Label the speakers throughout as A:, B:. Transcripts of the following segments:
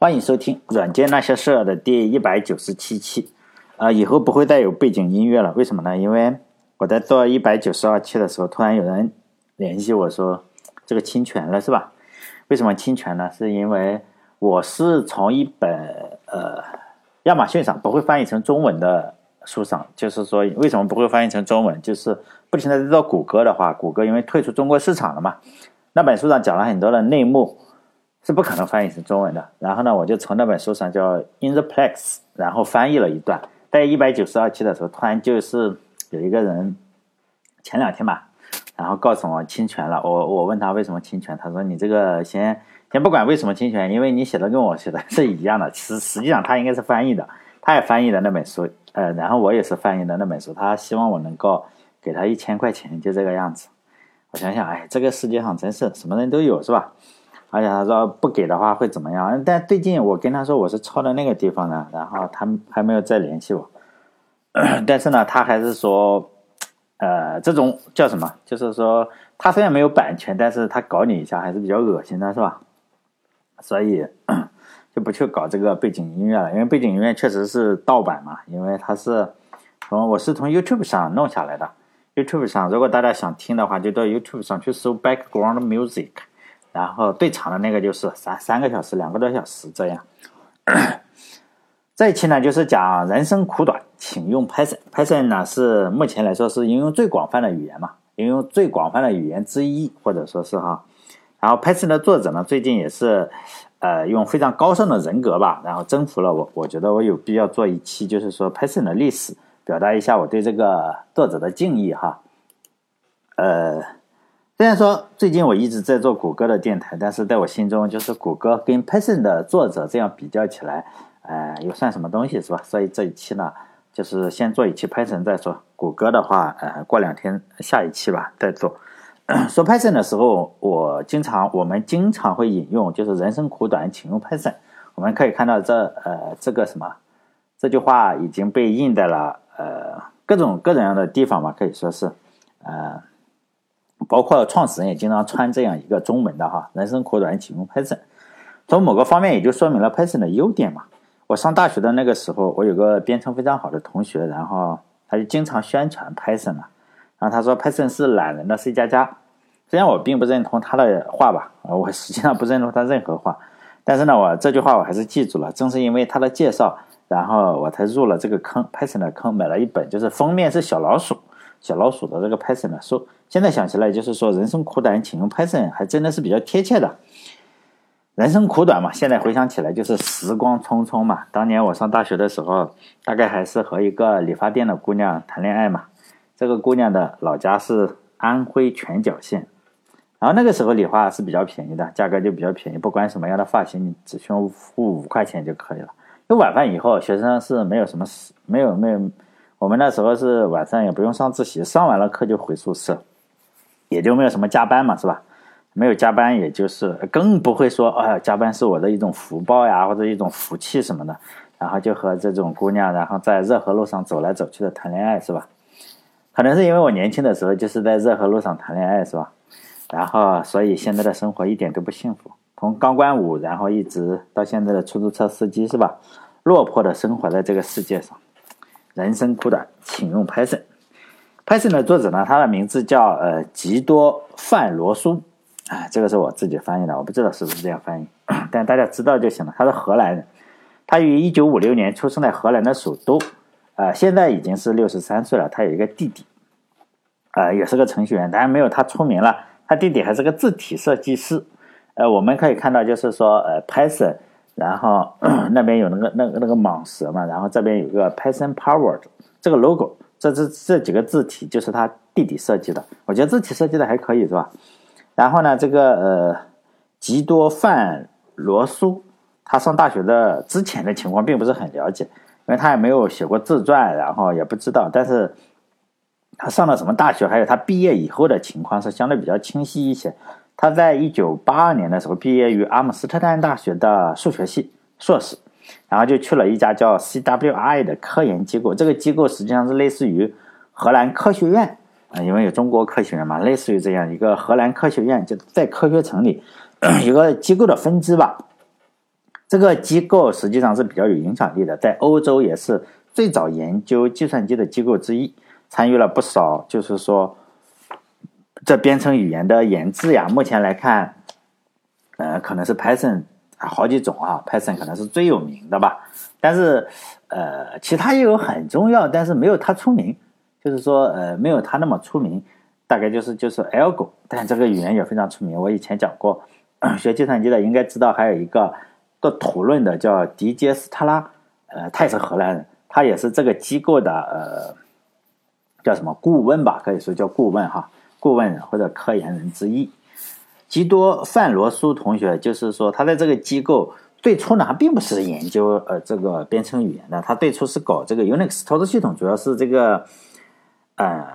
A: 欢迎收听《软件那些事儿》的第一百九十七期。啊，以后不会再有背景音乐了，为什么呢？因为我在做一百九十二期的时候，突然有人联系我说这个侵权了，是吧？为什么侵权呢？是因为我是从一本呃亚马逊上不会翻译成中文的书上，就是说为什么不会翻译成中文？就是不停的在做谷歌的话，谷歌因为退出中国市场了嘛，那本书上讲了很多的内幕。是不可能翻译成中文的。然后呢，我就从那本书上叫《In the Plex》，然后翻译了一段。在一百九十二期的时候，突然就是有一个人，前两天吧，然后告诉我侵权了。我我问他为什么侵权，他说你这个先先不管为什么侵权，因为你写的跟我写的 是一样的。实实际上他应该是翻译的，他也翻译的那本书，呃，然后我也是翻译的那本书。他希望我能够给他一千块钱，就这个样子。我想想，哎，这个世界上真是什么人都有，是吧？而且他说不给的话会怎么样？但最近我跟他说我是抄的那个地方呢，然后他还没有再联系我。但是呢，他还是说，呃，这种叫什么？就是说他虽然没有版权，但是他搞你一下还是比较恶心的，是吧？所以 就不去搞这个背景音乐了，因为背景音乐确实是盗版嘛，因为它是从我是从 YouTube 上弄下来的。YouTube 上如果大家想听的话，就到 YouTube 上去搜 Background Music。然后最长的那个就是三三个小时，两个多小时这样。这一期呢，就是讲人生苦短，请用 Python。Python 呢是目前来说是应用最广泛的语言嘛，应用最广泛的语言之一，或者说是哈。然后 Python 的作者呢，最近也是呃用非常高尚的人格吧，然后征服了我。我觉得我有必要做一期，就是说 Python 的历史，表达一下我对这个作者的敬意哈。呃。虽然说最近我一直在做谷歌的电台，但是在我心中，就是谷歌跟 Python 的作者这样比较起来，呃，又算什么东西是吧？所以这一期呢，就是先做一期 Python 再说。谷歌的话，呃，过两天下一期吧再做。说 Python 的时候，我经常我们经常会引用，就是人生苦短，请用 Python。我们可以看到这呃这个什么这句话已经被印在了呃各种各种样的地方嘛，可以说是呃。包括创始人也经常穿这样一个中文的哈，人生苦短，请用 Python。从某个方面也就说明了 Python 的优点嘛。我上大学的那个时候，我有个编程非常好的同学，然后他就经常宣传 Python 嘛。然后他说 Python 是懒人的 C 加加。虽然我并不认同他的话吧，我实际上不认同他任何话，但是呢，我这句话我还是记住了。正是因为他的介绍，然后我才入了这个坑，Python 的坑，买了一本就是封面是小老鼠。小老鼠的这个 Python 的书，现在想起来就是说，人生苦短，请用 Python，还真的是比较贴切的。人生苦短嘛，现在回想起来就是时光匆匆嘛。当年我上大学的时候，大概还是和一个理发店的姑娘谈恋爱嘛。这个姑娘的老家是安徽全角县，然后那个时候理发是比较便宜的，价格就比较便宜，不管什么样的发型，你只需要付五块钱就可以了。因为晚饭以后，学生是没有什么事，没有没有。我们那时候是晚上也不用上自习，上完了课就回宿舍，也就没有什么加班嘛，是吧？没有加班，也就是更不会说，哎，加班是我的一种福报呀，或者一种福气什么的。然后就和这种姑娘，然后在热河路上走来走去的谈恋爱，是吧？可能是因为我年轻的时候就是在热河路上谈恋爱，是吧？然后所以现在的生活一点都不幸福，从钢管舞，然后一直到现在的出租车司机，是吧？落魄的生活在这个世界上。人生苦短，请用 Python。Python 的作者呢，他的名字叫呃吉多范罗苏，啊，这个是我自己翻译的，我不知道是不是这样翻译，但大家知道就行了。他是荷兰人，他于一九五六年出生在荷兰的首都，呃，现在已经是六十三岁了。他有一个弟弟，呃，也是个程序员，当然没有他出名了。他弟弟还是个字体设计师。呃，我们可以看到，就是说，呃，Python。然后 那边有那个那个那个蟒蛇嘛，然后这边有个 Python Powered 这个 logo，这这这几个字体就是他弟弟设计的，我觉得字体设计的还可以是吧？然后呢，这个呃吉多范罗苏，他上大学的之前的情况并不是很了解，因为他也没有写过自传，然后也不知道，但是他上了什么大学，还有他毕业以后的情况是相对比较清晰一些。他在一九八二年的时候毕业于阿姆斯特丹大学的数学系硕士，然后就去了一家叫 CWI 的科研机构。这个机构实际上是类似于荷兰科学院啊，因为有中国科学院嘛，类似于这样一个荷兰科学院，就在科学城里 一个机构的分支吧。这个机构实际上是比较有影响力的，在欧洲也是最早研究计算机的机构之一，参与了不少，就是说这编程语言的研制呀。目前来看，呃，可能是 Python 啊好几种啊，Python 可能是最有名的吧。但是，呃，其他也有很重要，但是没有它出名，就是说，呃，没有它那么出名。大概就是就是 Algo，但这个语言也非常出名。我以前讲过，学计算机的应该知道，还有一个做讨论的叫迪杰斯特拉，呃，他也是荷兰人，他也是这个机构的呃叫什么顾问吧，可以说叫顾问哈，顾问或者科研人之一。基多范罗苏同学就是说，他在这个机构最初呢，他并不是研究呃这个编程语言的，他最初是搞这个 Unix 操作系统，主要是这个呃。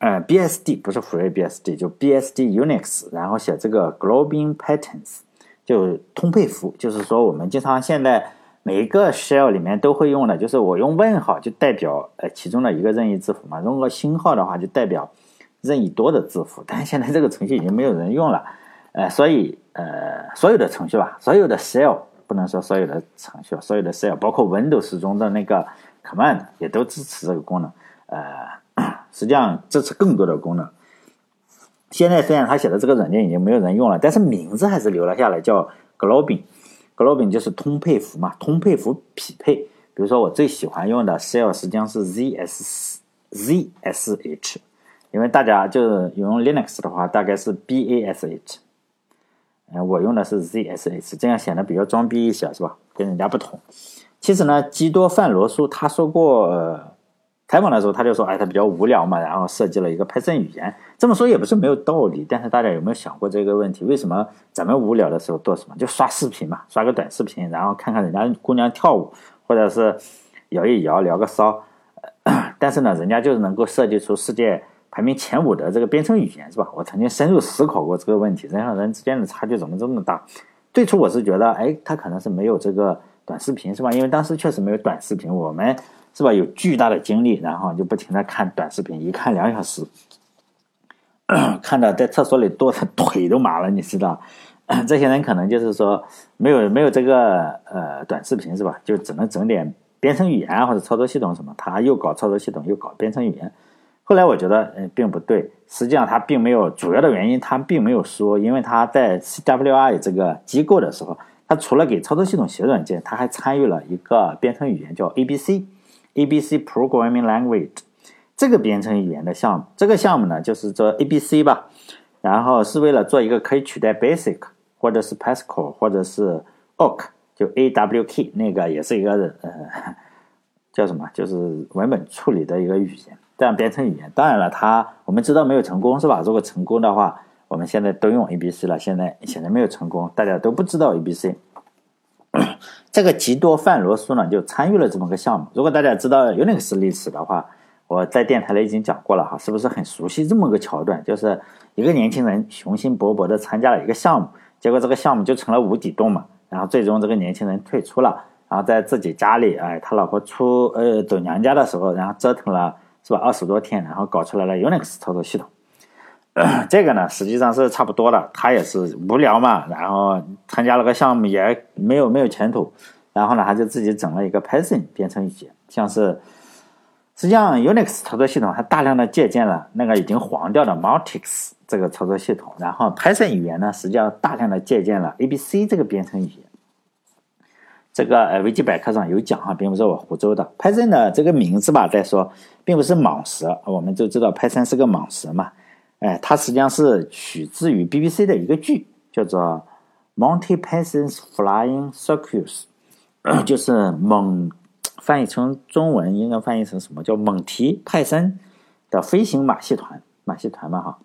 A: 呃，BSD 不是 FreeBSD，就 BSD Unix，然后写这个 Globing Patterns，就通配符，就是说我们经常现在每个 shell 里面都会用的，就是我用问号就代表呃其中的一个任意字符嘛，用个星号的话就代表任意多的字符，但是现在这个程序已经没有人用了，呃，所以呃所有的程序吧，所有的 shell 不能说所有的程序，所有的 shell，包括 Windows 中的那个 command 也都支持这个功能，呃。实际上支持更多的功能。现在虽然他写的这个软件已经没有人用了，但是名字还是留了下来，叫 Globing。Globing 就是通配符嘛，通配符匹配。比如说我最喜欢用的 shell 实际上是 zs zsh，因为大家就是用 Linux 的话，大概是 bash。嗯，我用的是 zsh，这样显得比较装逼一些，是吧？跟人家不同。其实呢，基多范罗苏他说过。采访的时候，他就说：“哎，他比较无聊嘛，然后设计了一个 Python 语言。这么说也不是没有道理，但是大家有没有想过这个问题？为什么咱们无聊的时候做什么？就刷视频嘛，刷个短视频，然后看看人家姑娘跳舞，或者是摇一摇，聊个骚。但是呢，人家就是能够设计出世界排名前五的这个编程语言，是吧？我曾经深入思考过这个问题：人和人之间的差距怎么这么大？最初我是觉得，哎，他可能是没有这个短视频，是吧？因为当时确实没有短视频，我们。”是吧？有巨大的精力，然后就不停的看短视频，一看两小时，看到在厕所里坐的腿都麻了，你知道？这些人可能就是说没有没有这个呃短视频是吧？就只能整点编程语言或者操作系统什么。他又搞操作系统，又搞编程语言。后来我觉得嗯并不对，实际上他并没有主要的原因，他并没有说，因为他在 CWI 这个机构的时候，他除了给操作系统写软件，他还参与了一个编程语言叫 ABC。A B C Programming Language 这个编程语言的项目，这个项目呢就是做 A B C 吧，然后是为了做一个可以取代 Basic 或者是 Pascal 或者是 Awk，就 A W K 那个也是一个呃 叫什么，就是文本处理的一个语言，这样编程语言。当然了，它我们知道没有成功是吧？如果成功的话，我们现在都用 A B C 了。现在显然没有成功，大家都不知道 A B C。这个吉多范罗苏呢，就参与了这么个项目。如果大家知道 Unix 历史的话，我在电台里已经讲过了哈，是不是很熟悉这么个桥段？就是一个年轻人雄心勃勃的参加了一个项目，结果这个项目就成了无底洞嘛。然后最终这个年轻人退出了，然后在自己家里，哎，他老婆出呃走娘家的时候，然后折腾了是吧二十多天，然后搞出来了 Unix 操作系统。这个呢，实际上是差不多的。他也是无聊嘛，然后参加了个项目，也没有没有前途。然后呢，他就自己整了一个 Python 编程语言，像是实际上 Unix 操作系统还大量的借鉴了那个已经黄掉的 Multics 这个操作系统。然后 Python 语言呢，实际上大量的借鉴了 ABC 这个编程语言。这个呃维基百科上有讲哈，并不是我胡诌的。Python 的这个名字吧，再说并不是蟒蛇，我们就知道 Python 是个蟒蛇嘛。哎，它实际上是取自于 BBC 的一个剧，叫做《Monty Python's Flying Circus 》，就是蒙翻译成中文应该翻译成什么叫蒙提派森的飞行马戏团，马戏团嘛哈。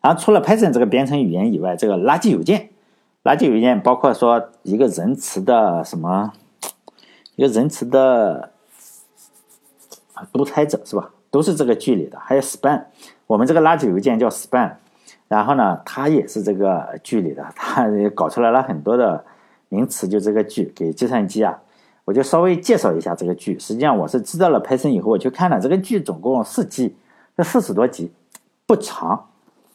A: 然后除了 Python 这个编程语言以外，这个垃圾邮件，垃圾邮件包括说一个仁慈的什么，一个仁慈的独裁者是吧？都是这个剧里的，还有 Span。我们这个垃圾邮件叫 Span，然后呢，它也是这个剧里的，它也搞出来了很多的名词，就这个剧给计算机啊，我就稍微介绍一下这个剧。实际上我是知道了 Python 以后，我去看了这个剧，总共四季，这四十多集，不长，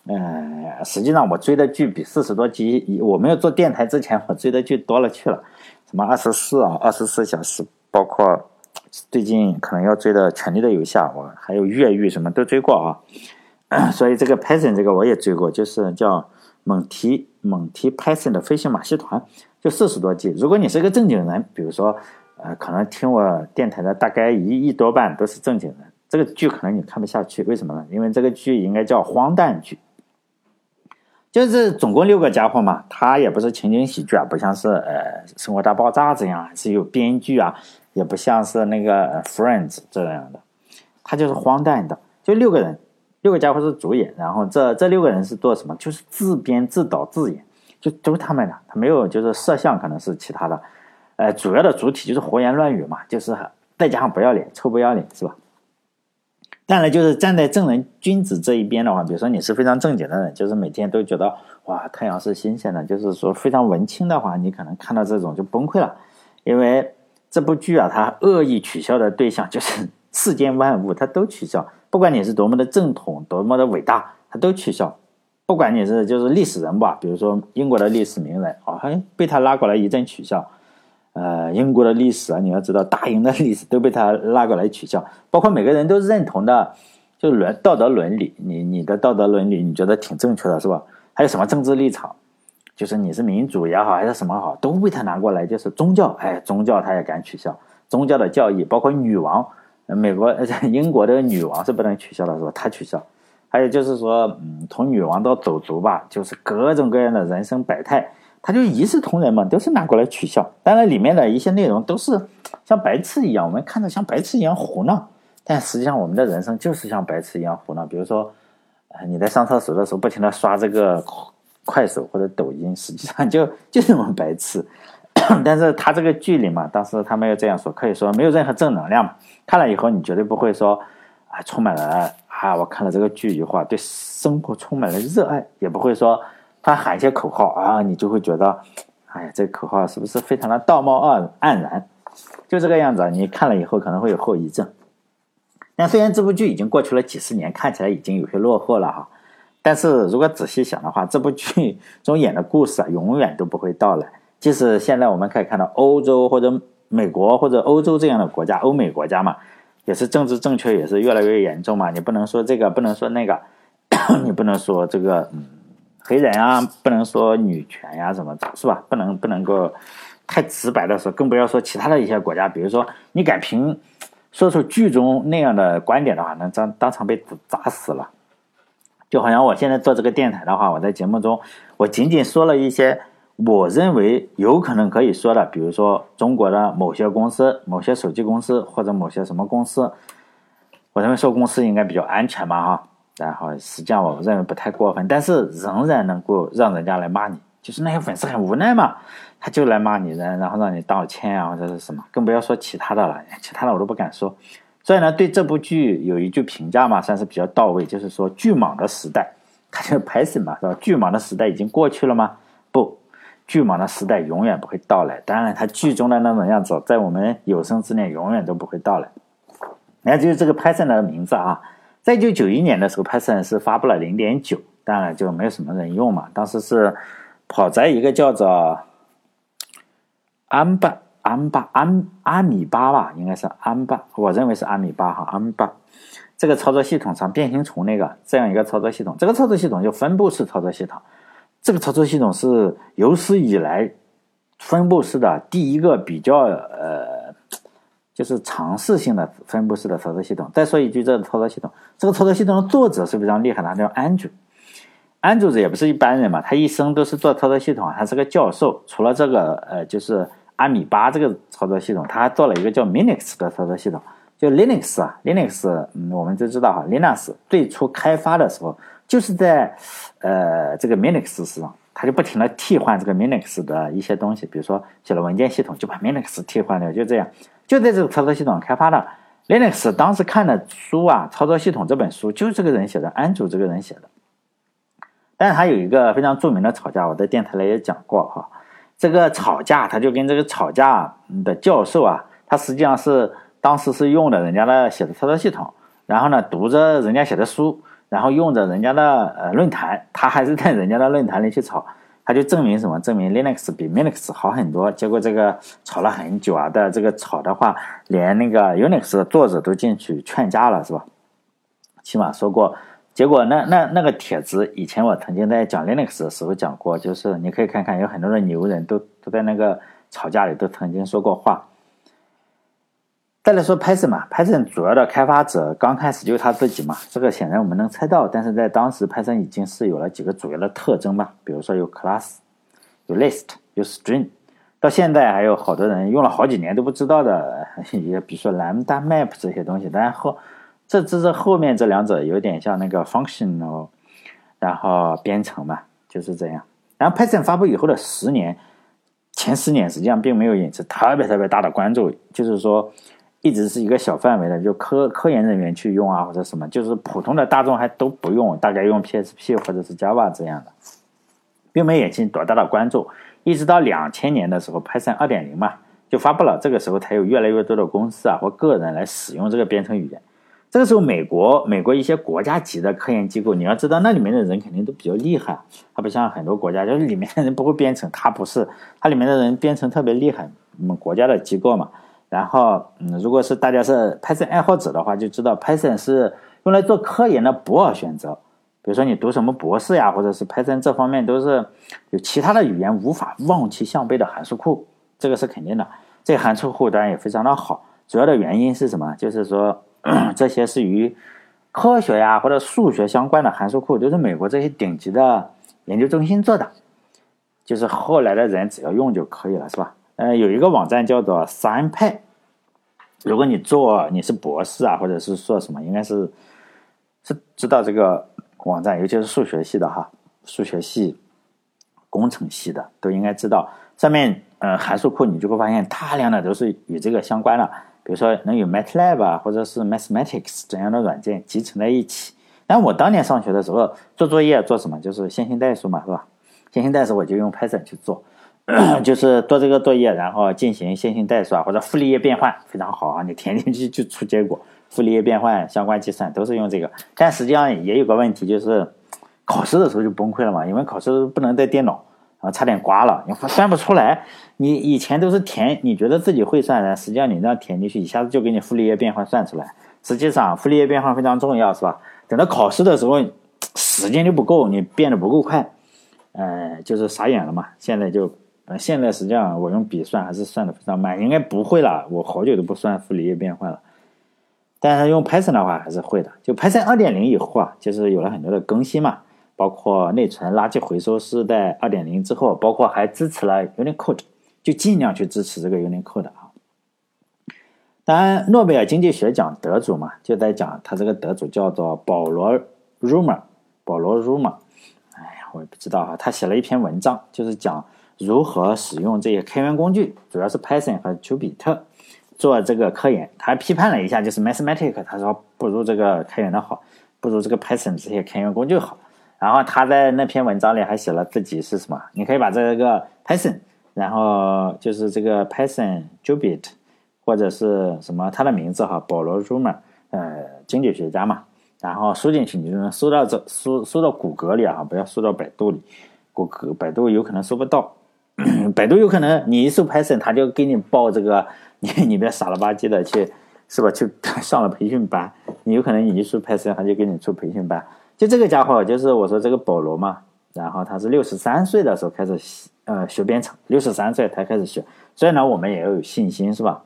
A: 嗯，实际上我追的剧比四十多集，我没有做电台之前，我追的剧多了去了，什么二十四啊，二十四小时，包括最近可能要追的《权力的游戏》，我还有越狱什么都追过啊。所以这个 Python 这个我也追过，就是叫蒙提蒙提 Python 的飞行马戏团，就四十多集。如果你是个正经人，比如说呃，可能听我电台的大概一一多半都是正经人，这个剧可能你看不下去，为什么呢？因为这个剧应该叫荒诞剧。就是总共六个家伙嘛，他也不是情景喜剧啊，不像是呃《生活大爆炸》这样是有编剧啊，也不像是那个《Friends》这样的，他就是荒诞的。就六个人，六个家伙是主演，然后这这六个人是做什么？就是自编自导自演，就都他们的，他没有就是摄像，可能是其他的，呃，主要的主体就是胡言乱语嘛，就是再加上不要脸，臭不要脸，是吧？当然，就是站在正人君子这一边的话，比如说你是非常正经的人，就是每天都觉得哇太阳是新鲜的，就是说非常文青的话，你可能看到这种就崩溃了，因为这部剧啊，它恶意取笑的对象就是世间万物，它都取笑，不管你是多么的正统，多么的伟大，它都取笑，不管你是就是历史人吧，比如说英国的历史名人啊，还被他拉过来一阵取笑。呃，英国的历史啊，你要知道，大英的历史都被他拉过来取笑，包括每个人都认同的，就伦道德伦理，你你的道德伦理，你觉得挺正确的，是吧？还有什么政治立场，就是你是民主也好，还是什么好，都被他拿过来，就是宗教，哎，宗教他也敢取笑，宗教的教义，包括女王，美国、英国的女王是不能取笑的，是吧？他取笑，还有就是说，嗯，从女王到走卒吧，就是各种各样的人生百态。他就一视同仁嘛，都是拿过来取笑。当然，里面的一些内容都是 像白痴一样，我们看着像白痴一样胡闹。但实际上，我们的人生就是像白痴一样胡闹。比如说，你在上厕所的时候不停的刷这个快手或者抖音，实际上就 就是我们白痴。但是他这个剧里嘛，当时他没有这样说，可以说没有任何正能量。看了以后，你绝对不会说啊，充满了啊，我看了这个剧以后，对生活充满了热爱，也不会说。他喊一些口号啊，你就会觉得，哎呀，这口号是不是非常的道貌岸岸然？就这个样子，你看了以后可能会有后遗症。那虽然这部剧已经过去了几十年，看起来已经有些落后了哈，但是如果仔细想的话，这部剧中演的故事啊，永远都不会到来。即使现在我们可以看到欧洲或者美国或者欧洲这样的国家，欧美国家嘛，也是政治正确也是越来越严重嘛。你不能说这个，不能说那个，你不能说这个，嗯。黑人啊，不能说女权呀，什么的，是吧？不能不能够太直白的说，更不要说其他的一些国家。比如说，你敢凭说出剧中那样的观点的话，那当当场被砸死了。就好像我现在做这个电台的话，我在节目中，我仅仅说了一些我认为有可能可以说的，比如说中国的某些公司、某些手机公司或者某些什么公司，我认为说公司应该比较安全嘛，哈。然后实际上我认为不太过分，但是仍然能够让人家来骂你，就是那些粉丝很无奈嘛，他就来骂你，然然后让你道歉啊或者是什么，更不要说其他的了，其他的我都不敢说。所以呢，对这部剧有一句评价嘛，算是比较到位，就是说巨蟒的时代，他就拍什么是吧？巨蟒的时代已经过去了吗？不，巨蟒的时代永远不会到来。当然，他剧中的那种样子，在我们有生之年永远都不会到来。那就是这个拍摄的名字啊。在一九九一年的时候，Python 是发布了零点九，当然就没有什么人用嘛。当时是跑在一个叫做安巴安巴安阿米巴吧，应该是安巴，我认为是阿米巴哈安巴这个操作系统上，变形虫那个这样一个操作系统。这个操作系统就分布式操作系统，这个操作系统是有史以来分布式的第一个比较呃。就是尝试性的分布式的操作系统。再说一句，这个操作系统，这个操作系统的作者是非常厉害的，他叫安卓。安卓也不是一般人嘛，他一生都是做操作系统，他是个教授。除了这个，呃，就是阿米巴这个操作系统，他还做了一个叫 Linux 的操作系统。就 Linux 啊，Linux，嗯，我们都知道哈，Linux 最初开发的时候就是在呃这个 Minix 上，他就不停的替换这个 Minix 的一些东西，比如说写了文件系统，就把 Minix 替换掉，就这样。就在这个操作系统开发的 Linux，当时看的书啊，《操作系统》这本书就是这个人写的，安卓这个人写的。但是他有一个非常著名的吵架，我在电台里也讲过哈。这个吵架，他就跟这个吵架的教授啊，他实际上是当时是用的人家的写的操作系统，然后呢读着人家写的书，然后用着人家的呃论坛，他还是在人家的论坛里去吵，他就证明什么？证明 Linux 比 minux 好很多。结果这个吵了很久啊的这个吵的话，连那个 Unix 的作者都进去劝架了，是吧？起码说过。结果那那那个帖子，以前我曾经在讲 Linux 的时候讲过，就是你可以看看，有很多的牛人都都在那个吵架里都曾经说过话。再来说 Python 嘛，Python 主要的开发者刚开始就是他自己嘛，这个显然我们能猜到。但是在当时，Python 已经是有了几个主要的特征吧，比如说有 class，有 list，有 string。到现在还有好多人用了好几年都不知道的，也比如说 lambda map 这些东西。然后这这这后面这两者有点像那个 functional，然后编程嘛，就是这样。然后 Python 发布以后的十年，前十年实际上并没有引起特别特别大的关注，就是说。一直是一个小范围的，就科科研人员去用啊，或者什么，就是普通的大众还都不用，大家用 PHP 或者是 Java 这样的，并没引起多大的关注。一直到两千年的时候，Python 二点零嘛就发布了，这个时候才有越来越多的公司啊或个人来使用这个编程语言。这个时候，美国美国一些国家级的科研机构，你要知道那里面的人肯定都比较厉害，它不像很多国家，就是里面的人不会编程，它不是，它里面的人编程特别厉害，我们国家的机构嘛。然后，嗯，如果是大家是 Python 爱好者的话，就知道 Python 是用来做科研的不二选择。比如说你读什么博士呀，或者是 Python 这方面都是有其他的语言无法望其项背的函数库，这个是肯定的。这函数库当然也非常的好，主要的原因是什么？就是说 这些是与科学呀或者数学相关的函数库，都是美国这些顶级的研究中心做的，就是后来的人只要用就可以了，是吧？呃，有一个网站叫做 SciPy，如果你做你是博士啊，或者是说什么，应该是是知道这个网站，尤其是数学系的哈，数学系、工程系的都应该知道。上面呃函数库你就会发现大量的都是与这个相关的，比如说能有 MATLAB 啊，或者是 Mathematics 这样的软件集成在一起。但我当年上学的时候做作业做什么，就是线性代数嘛，是吧？线性代数我就用 Python 去做。就是做这个作业，然后进行线性代数啊，或者傅立叶变换，非常好啊！你填进去就出结果，傅立叶变换相关计算都是用这个。但实际上也有个问题，就是考试的时候就崩溃了嘛，因为考试不能带电脑啊，差点刮了，你算不出来。你以前都是填，你觉得自己会算的，实际上你这样填进去，一下子就给你傅立叶变换算出来。实际上傅立叶变换非常重要，是吧？等到考试的时候，时间就不够，你变得不够快，呃，就是傻眼了嘛。现在就。呃，现在实际上我用笔算还是算的非常慢，应该不会了。我好久都不算傅里叶变换了，但是用 Python 的话还是会的。就 Python 二点零以后啊，就是有了很多的更新嘛，包括内存垃圾回收是在二点零之后，包括还支持了 Unicode，就尽量去支持这个 Unicode 啊。当然，诺贝尔经济学奖得主嘛，就在讲他这个得主叫做保罗 Rumer，保罗 Rumer。哎呀，我也不知道啊，他写了一篇文章，就是讲。如何使用这些开源工具，主要是 Python 和丘比特做这个科研？他批判了一下，就是 Mathematic，他说不如这个开源的好，不如这个 Python 这些开源工具好。然后他在那篇文章里还写了自己是什么？你可以把这个 Python，然后就是这个 Python Jupyter 或者是什么他的名字哈，保罗 Rumer，呃，经济学家嘛，然后输进去，你就能搜到这搜搜到谷歌里啊，不要搜到百度里，谷歌百度有可能搜不到。百度有可能你一搜 Python，他就给你报这个，你你别傻了吧唧的去，是吧？去 上了培训班，你有可能你一搜 Python，他就给你出培训班。就这个家伙，就是我说这个保罗嘛，然后他是六十三岁的时候开始呃学编程，六十三岁才开始学。所以呢，我们也要有信心，是吧？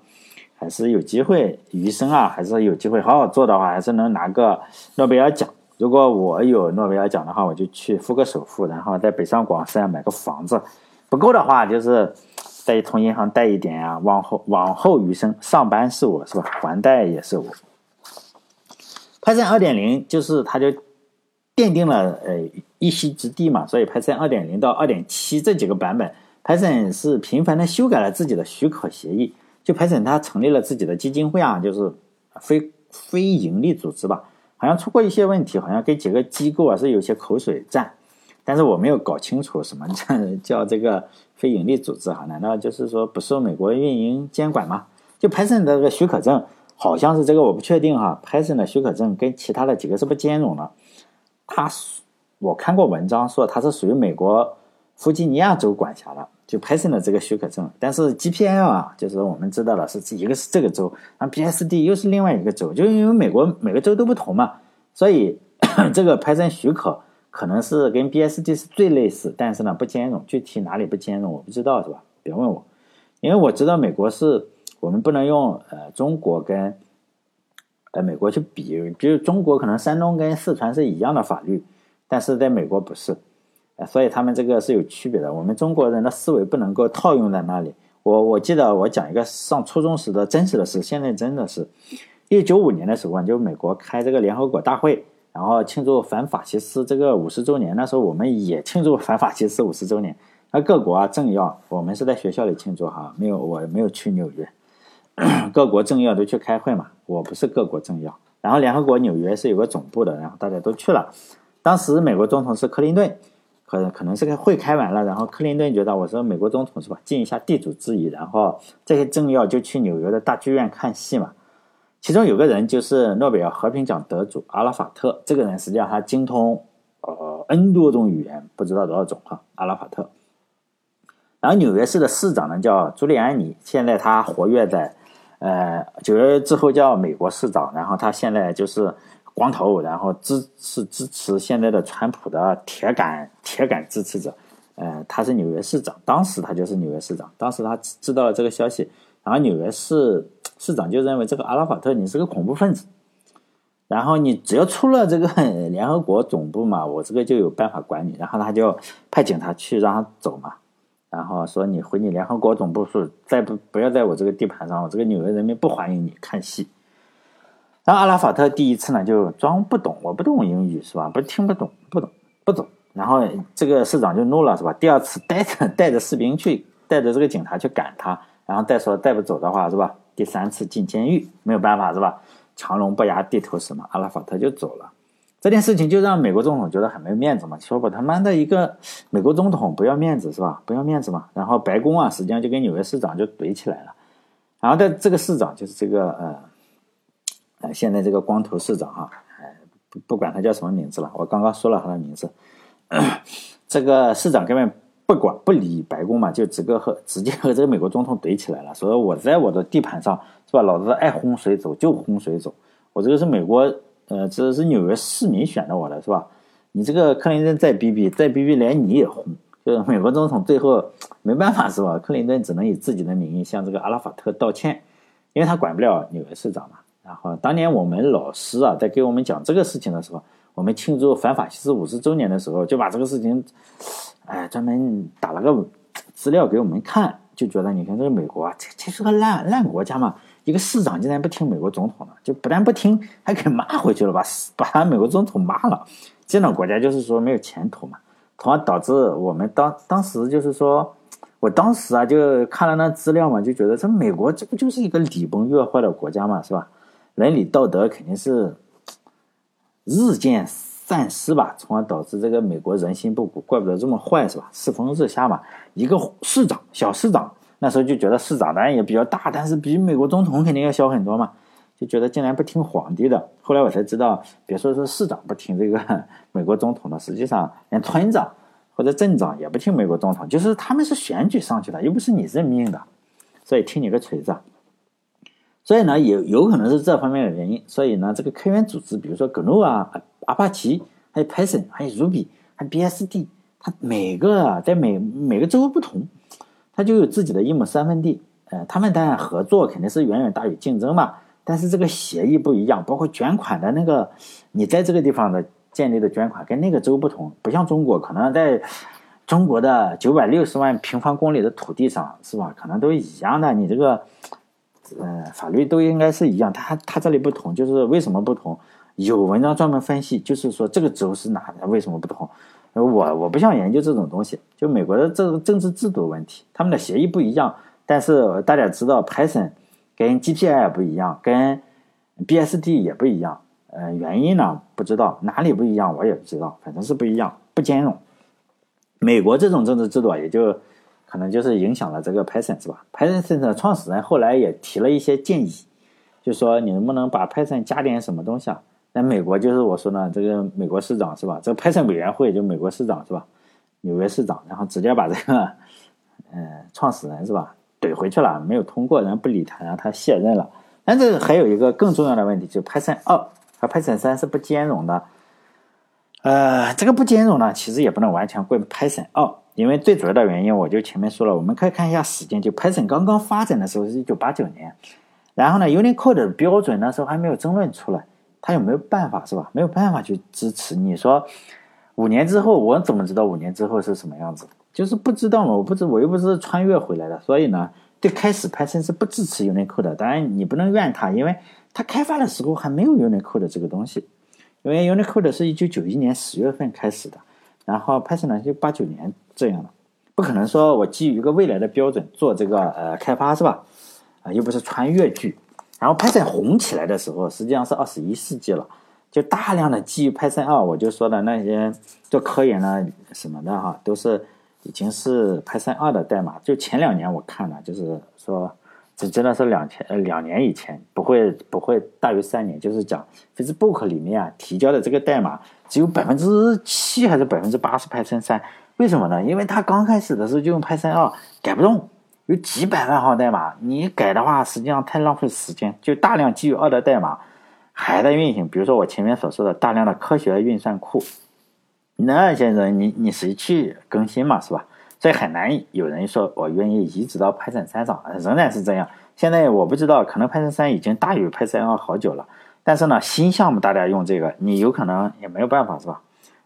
A: 还是有机会，余生啊，还是有机会好好做的话，还是能拿个诺贝尔奖。如果我有诺贝尔奖的话，我就去付个首付，然后在北上广深买个房子。不够的话，就是再从银行贷一点呀。往后往后余生，上班是我是吧？还贷也是我。Python 二点零就是它就奠定了呃一席之地嘛。所以 Python 二点零到二点七这几个版本，Python 是频繁的修改了自己的许可协议。就 Python 它成立了自己的基金会啊，就是非非盈利组织吧，好像出过一些问题，好像跟几个机构啊是有些口水战。但是我没有搞清楚什么叫叫这个非盈利组织哈？难道就是说不受美国运营监管吗？就 Python 的这个许可证好像是这个，我不确定哈。Python 的许可证跟其他的几个是不兼容的，它我看过文章说它是属于美国弗吉尼亚州管辖的，就 Python 的这个许可证。但是 GPL 啊，就是我们知道了是一个是这个州，然后 BSD 又是另外一个州，就因为美国每个州都不同嘛，所以 这个 Python 许可可能是跟 BSD 是最类似，但是呢不兼容，具体哪里不兼容我不知道是吧？别问我，因为我知道美国是我们不能用呃中国跟。呃美国去比，比如中国可能山东跟四川是一样的法律，但是在美国不是，呃所以他们这个是有区别的。我们中国人的思维不能够套用在那里。我我记得我讲一个上初中时的真实的事，现在真的是，一九九五年的时候，就美国开这个联合国大会，然后庆祝反法西斯这个五十周年，那时候我们也庆祝反法西斯五十周年，那各国啊政要，我们是在学校里庆祝哈，没有我没有去纽约。各国政要都去开会嘛，我不是各国政要。然后联合国纽约是有个总部的，然后大家都去了。当时美国总统是克林顿，可可能是个会开完了，然后克林顿觉得我说美国总统是吧，尽一下地主之谊，然后这些政要就去纽约的大剧院看戏嘛。其中有个人就是诺贝尔和平奖得主阿拉法特，这个人实际上他精通呃 N 多种语言，不知道多少种哈，阿拉法特。然后纽约市的市长呢叫朱利安尼，现在他活跃在。呃，九月之后叫美国市长，然后他现在就是光头，然后支是支持现在的川普的铁杆铁杆支持者。呃，他是纽约市长，当时他就是纽约市长，当时他知道了这个消息，然后纽约市市长就认为这个阿拉法特你是个恐怖分子，然后你只要出了这个 联合国总部嘛，我这个就有办法管你，然后他就派警察去让他走嘛。然后说你回你联合国总部去，再不不要在我这个地盘上，我这个纽约人民不欢迎你看戏。然后阿拉法特第一次呢就装不懂，我不懂英语是吧？不听不懂，不懂不懂。然后这个市长就怒了是吧？第二次带着 带着士兵去，带着这个警察去赶他，然后再说带不走的话是吧？第三次进监狱，没有办法是吧？强龙不压地头蛇嘛，阿拉法特就走了。这件事情就让美国总统觉得很没面子嘛，说我他妈的一个美国总统不要面子是吧？不要面子嘛。然后白宫啊，实际上就跟纽约市长就怼起来了。然后在这个市长就是这个呃呃，现在这个光头市长哈，哎不不管他叫什么名字了，我刚刚说了他的名字。这个市长根本不管不理白宫嘛，就直个和直接和这个美国总统怼起来了，说我在我的地盘上是吧？老子爱轰谁走就轰谁走，我这个是美国。呃，这是纽约市民选的我的，是吧？你这个克林顿再逼逼，再逼逼，连你也轰，就是美国总统最后没办法，是吧？克林顿只能以自己的名义向这个阿拉法特道歉，因为他管不了纽约市长嘛。然后当年我们老师啊，在给我们讲这个事情的时候，我们庆祝反法西斯五十周年的时候，就把这个事情，哎，专门打了个资料给我们看，就觉得你看这个美国啊，这这是个烂烂国家嘛。一个市长竟然不听美国总统的，就不但不听，还给骂回去了，把把美国总统骂了。这种国家就是说没有前途嘛，从而导致我们当当时就是说，我当时啊就看了那资料嘛，就觉得这美国这不就是一个礼崩乐坏的国家嘛，是吧？伦理道德肯定是日渐丧失吧，从而导致这个美国人心不古，怪不得这么坏，是吧？世风日下嘛，一个市长，小市长。那时候就觉得市长当然也比较大，但是比美国总统肯定要小很多嘛，就觉得竟然不听皇帝的。后来我才知道，别说是市长不听这个 美国总统的，实际上连村长或者镇长也不听美国总统，就是他们是选举上去的，又不是你任命的，所以听你个锤子。所以呢，有有可能是这方面的原因。所以呢，这个开源组织，比如说 GNU 啊、阿帕奇、还有 Python、还有 Ruby、还有 BSD，它每个在每每个州不同。它就有自己的一亩三分地，呃，他们当然合作肯定是远远大于竞争嘛。但是这个协议不一样，包括捐款的那个，你在这个地方的建立的捐款跟那个州不同，不像中国，可能在中国的九百六十万平方公里的土地上，是吧？可能都一样的，你这个，呃，法律都应该是一样。他他这里不同，就是为什么不同？有文章专门分析，就是说这个轴是哪的，为什么不同？我我不想研究这种东西，就美国的这个政治制度问题，他们的协议不一样。但是大家知道，Python 跟 GPL 不一样，跟 BSD 也不一样。呃，原因呢不知道，哪里不一样我也不知道，反正是不一样，不兼容。美国这种政治制度也就可能就是影响了这个 Python 是吧？Python 的创始人后来也提了一些建议，就说你能不能把 Python 加点什么东西啊？在美国就是我说呢，这个美国市长是吧？这个 Python 委员会就美国市长是吧？纽约市长，然后直接把这个，嗯，创始人是吧？怼回去了，没有通过，然后不理他，然后他卸任了。但这还有一个更重要的问题，就 Python 二和 Python 三是不兼容的。呃，这个不兼容呢，其实也不能完全怪 Python 二，因为最主要的原因，我就前面说了，我们可以看一下时间，就 Python 刚刚发展的时候是一九八九年，然后呢，Unicode 的标准那时候还没有争论出来，他有没有办法是吧？没有办法去支持。你说五年之后，我怎么知道五年之后是什么样子？就是不知道嘛，我不知我又不是穿越回来的，所以呢，最开始 Python 是不支持 Unicode 的。当然你不能怨他，因为他开发的时候还没有 Unicode 这个东西。因为 Unicode 是一九九一年十月份开始的，然后 Python 呢就八九年这样的，不可能说我基于一个未来的标准做这个呃开发是吧？啊，又不是穿越剧。然后 Python 红起来的时候，实际上是二十一世纪了，就大量的基于 Python 二，我就说的那些做科研呢什么的哈，都是已经是 Python 二的代码。就前两年我看了，就是说。这真的是两千呃两年以前，不会不会大于三年。就是讲 Facebook 里面啊提交的这个代码只有百分之七还是百分之八是 Python 三，为什么呢？因为它刚开始的时候就用 Python 二，改不动，有几百万行代码，你改的话实际上太浪费时间，就大量基于二的代码还在运行。比如说我前面所说的大量的科学运算库，那些人你你谁去更新嘛，是吧？所以很难有人说我愿意移植到 Python 三上，仍然是这样。现在我不知道，可能 Python 三已经大于 Python 二好久了。但是呢，新项目大家用这个，你有可能也没有办法，是吧？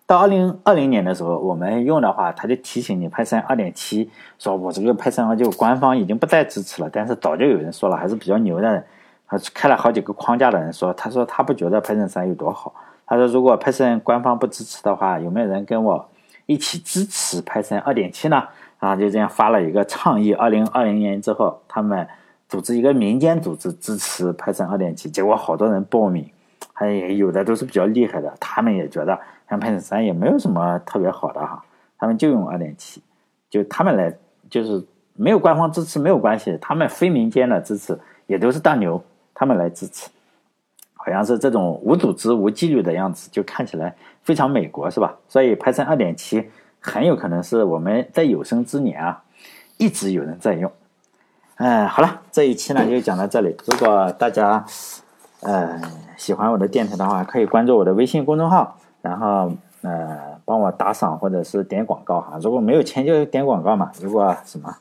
A: 到二零二零年的时候，我们用的话，他就提醒你 Python 二点七，说我这个 Python 二就官方已经不再支持了。但是早就有人说了，还是比较牛的人，他开了好几个框架的人说，他说他不觉得 Python 三有多好。他说如果 Python 官方不支持的话，有没有人跟我？一起支持 Python 二点七呢？啊，就这样发了一个倡议。二零二零年之后，他们组织一个民间组织支持 Python 二点七，结果好多人报名，还有的都是比较厉害的，他们也觉得像 Python 三也没有什么特别好的哈，他们就用二点七，就他们来，就是没有官方支持没有关系，他们非民间的支持也都是大牛，他们来支持。好像是这种无组织、无纪律的样子，就看起来非常美国，是吧？所以 Python 二点七很有可能是我们在有生之年啊，一直有人在用。哎，好了，这一期呢就讲到这里。如果大家呃喜欢我的电台的话，可以关注我的微信公众号，然后呃帮我打赏或者是点广告哈。如果没有钱就点广告嘛。如果什么，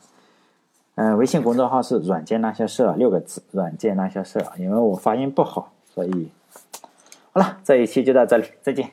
A: 嗯，微信公众号是“软件那些事”六个字，“软件那些事”，因为我发音不好。所以，好了，这一期就到这里，再见。